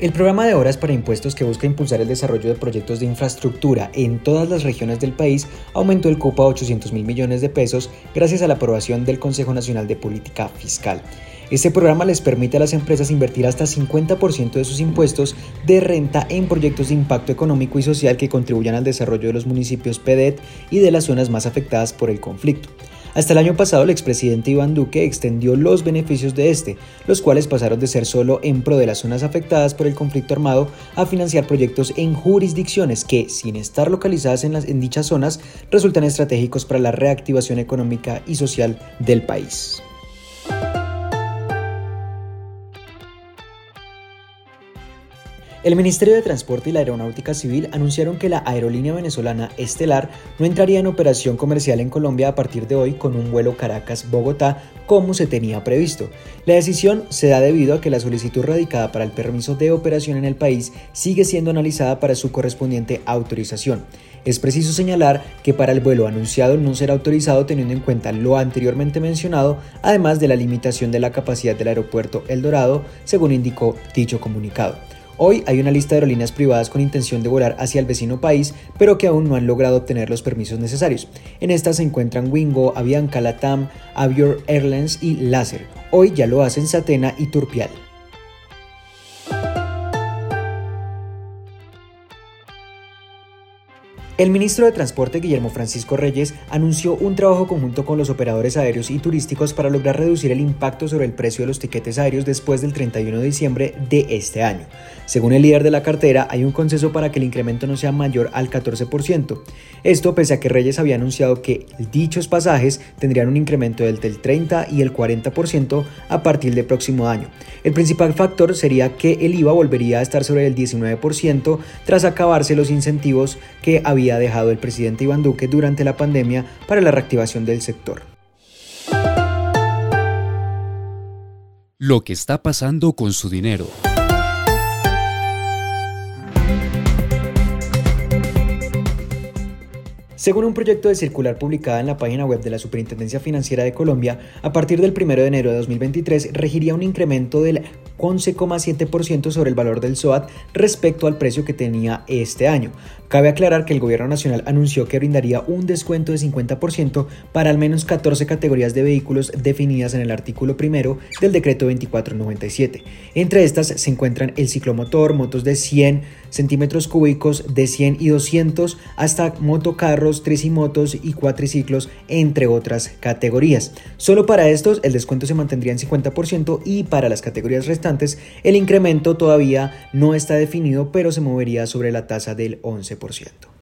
El programa de horas para impuestos que busca impulsar el desarrollo de proyectos de infraestructura en todas las regiones del país aumentó el cupo a 800 mil millones de pesos gracias a la aprobación del Consejo Nacional de Política Fiscal. Este programa les permite a las empresas invertir hasta 50% de sus impuestos de renta en proyectos de impacto económico y social que contribuyan al desarrollo de los municipios PEDET y de las zonas más afectadas por el conflicto. Hasta el año pasado, el expresidente Iván Duque extendió los beneficios de este, los cuales pasaron de ser solo en pro de las zonas afectadas por el conflicto armado a financiar proyectos en jurisdicciones que, sin estar localizadas en, las, en dichas zonas, resultan estratégicos para la reactivación económica y social del país. El Ministerio de Transporte y la Aeronáutica Civil anunciaron que la aerolínea venezolana Estelar no entraría en operación comercial en Colombia a partir de hoy con un vuelo Caracas-Bogotá como se tenía previsto. La decisión se da debido a que la solicitud radicada para el permiso de operación en el país sigue siendo analizada para su correspondiente autorización. Es preciso señalar que para el vuelo anunciado no será autorizado teniendo en cuenta lo anteriormente mencionado, además de la limitación de la capacidad del aeropuerto El Dorado, según indicó dicho comunicado. Hoy hay una lista de aerolíneas privadas con intención de volar hacia el vecino país, pero que aún no han logrado obtener los permisos necesarios. En estas se encuentran Wingo, Avianca, Latam, Avior Airlines y Láser. Hoy ya lo hacen Satena y Turpial. El ministro de Transporte Guillermo Francisco Reyes anunció un trabajo conjunto con los operadores aéreos y turísticos para lograr reducir el impacto sobre el precio de los tiquetes aéreos después del 31 de diciembre de este año. Según el líder de la cartera, hay un consenso para que el incremento no sea mayor al 14%. Esto pese a que Reyes había anunciado que dichos pasajes tendrían un incremento del 30 y el 40% a partir del próximo año. El principal factor sería que el IVA volvería a estar sobre el 19% tras acabarse los incentivos que había ha dejado el presidente Iván Duque durante la pandemia para la reactivación del sector. Lo que está pasando con su dinero. Según un proyecto de circular publicada en la página web de la Superintendencia Financiera de Colombia, a partir del 1 de enero de 2023 regiría un incremento del 11,7% sobre el valor del SOAT respecto al precio que tenía este año. Cabe aclarar que el Gobierno Nacional anunció que brindaría un descuento de 50% para al menos 14 categorías de vehículos definidas en el artículo primero del decreto 2497. Entre estas se encuentran el ciclomotor, motos de 100 centímetros cúbicos, de 100 y 200, hasta motocarros, tricimotos y cuatriciclos, entre otras categorías. Solo para estos el descuento se mantendría en 50% y para las categorías restantes el incremento todavía no está definido, pero se movería sobre la tasa del 11%.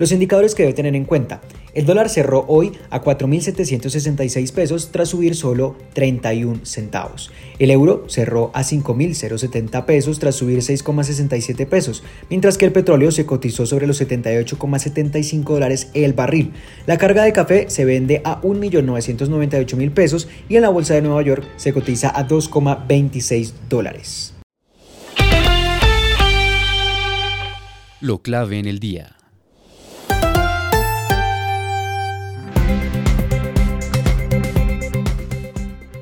Los indicadores que debe tener en cuenta. El dólar cerró hoy a 4.766 pesos tras subir solo 31 centavos. El euro cerró a 5.070 pesos tras subir 6,67 pesos, mientras que el petróleo se cotizó sobre los 78,75 dólares el barril. La carga de café se vende a 1.998.000 pesos y en la bolsa de Nueva York se cotiza a 2,26 dólares. Lo clave en el día.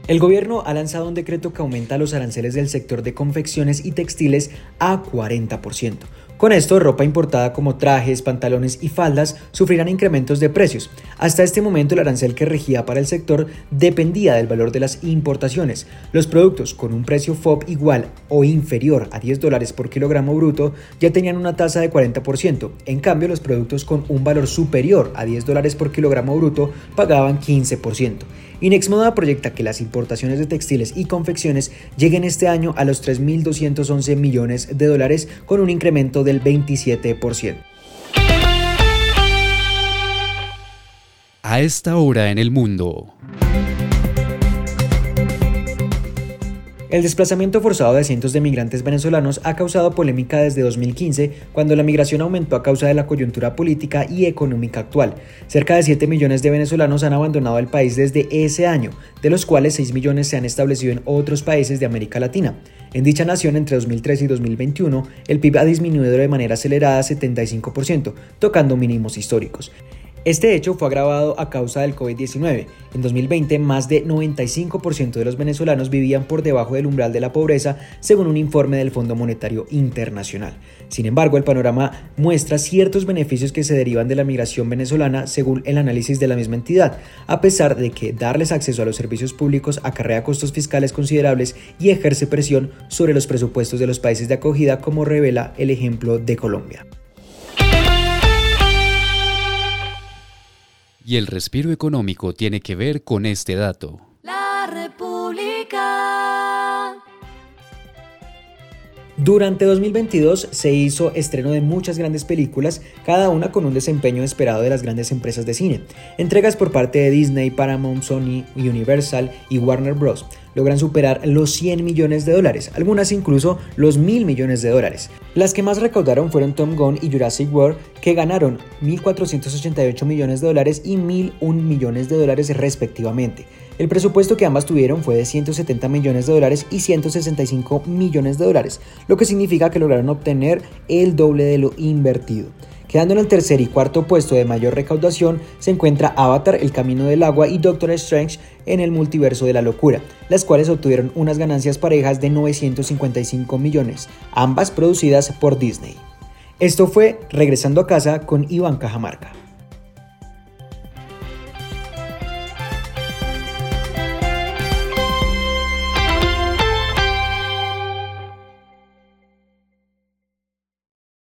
El gobierno ha lanzado un decreto que aumenta los aranceles del sector de confecciones y textiles a 40%. Con esto, ropa importada como trajes, pantalones y faldas sufrirán incrementos de precios. Hasta este momento, el arancel que regía para el sector dependía del valor de las importaciones. Los productos con un precio FOB igual o inferior a 10 dólares por kilogramo bruto ya tenían una tasa de 40%. En cambio, los productos con un valor superior a 10 dólares por kilogramo bruto pagaban 15%. Inexmoda proyecta que las importaciones de textiles y confecciones lleguen este año a los 3.211 millones de dólares con un incremento del 27%. A esta hora en el mundo. El desplazamiento forzado de cientos de migrantes venezolanos ha causado polémica desde 2015, cuando la migración aumentó a causa de la coyuntura política y económica actual. Cerca de 7 millones de venezolanos han abandonado el país desde ese año, de los cuales 6 millones se han establecido en otros países de América Latina. En dicha nación, entre 2013 y 2021, el PIB ha disminuido de manera acelerada 75%, tocando mínimos históricos. Este hecho fue agravado a causa del COVID-19. En 2020, más de 95% de los venezolanos vivían por debajo del umbral de la pobreza, según un informe del Fondo Monetario Internacional. Sin embargo, el panorama muestra ciertos beneficios que se derivan de la migración venezolana, según el análisis de la misma entidad, a pesar de que darles acceso a los servicios públicos acarrea costos fiscales considerables y ejerce presión sobre los presupuestos de los países de acogida, como revela el ejemplo de Colombia. Y el respiro económico tiene que ver con este dato. La República. Durante 2022 se hizo estreno de muchas grandes películas, cada una con un desempeño esperado de las grandes empresas de cine. Entregas por parte de Disney, Paramount, Sony, Universal y Warner Bros. Logran superar los 100 millones de dólares, algunas incluso los 1000 millones de dólares. Las que más recaudaron fueron Tom Gunn y Jurassic World, que ganaron 1.488 millones de dólares y 1.001 millones de dólares respectivamente. El presupuesto que ambas tuvieron fue de 170 millones de dólares y 165 millones de dólares, lo que significa que lograron obtener el doble de lo invertido. Quedando en el tercer y cuarto puesto de mayor recaudación se encuentra Avatar, El Camino del Agua y Doctor Strange en el Multiverso de la Locura, las cuales obtuvieron unas ganancias parejas de 955 millones, ambas producidas por Disney. Esto fue Regresando a casa con Iván Cajamarca.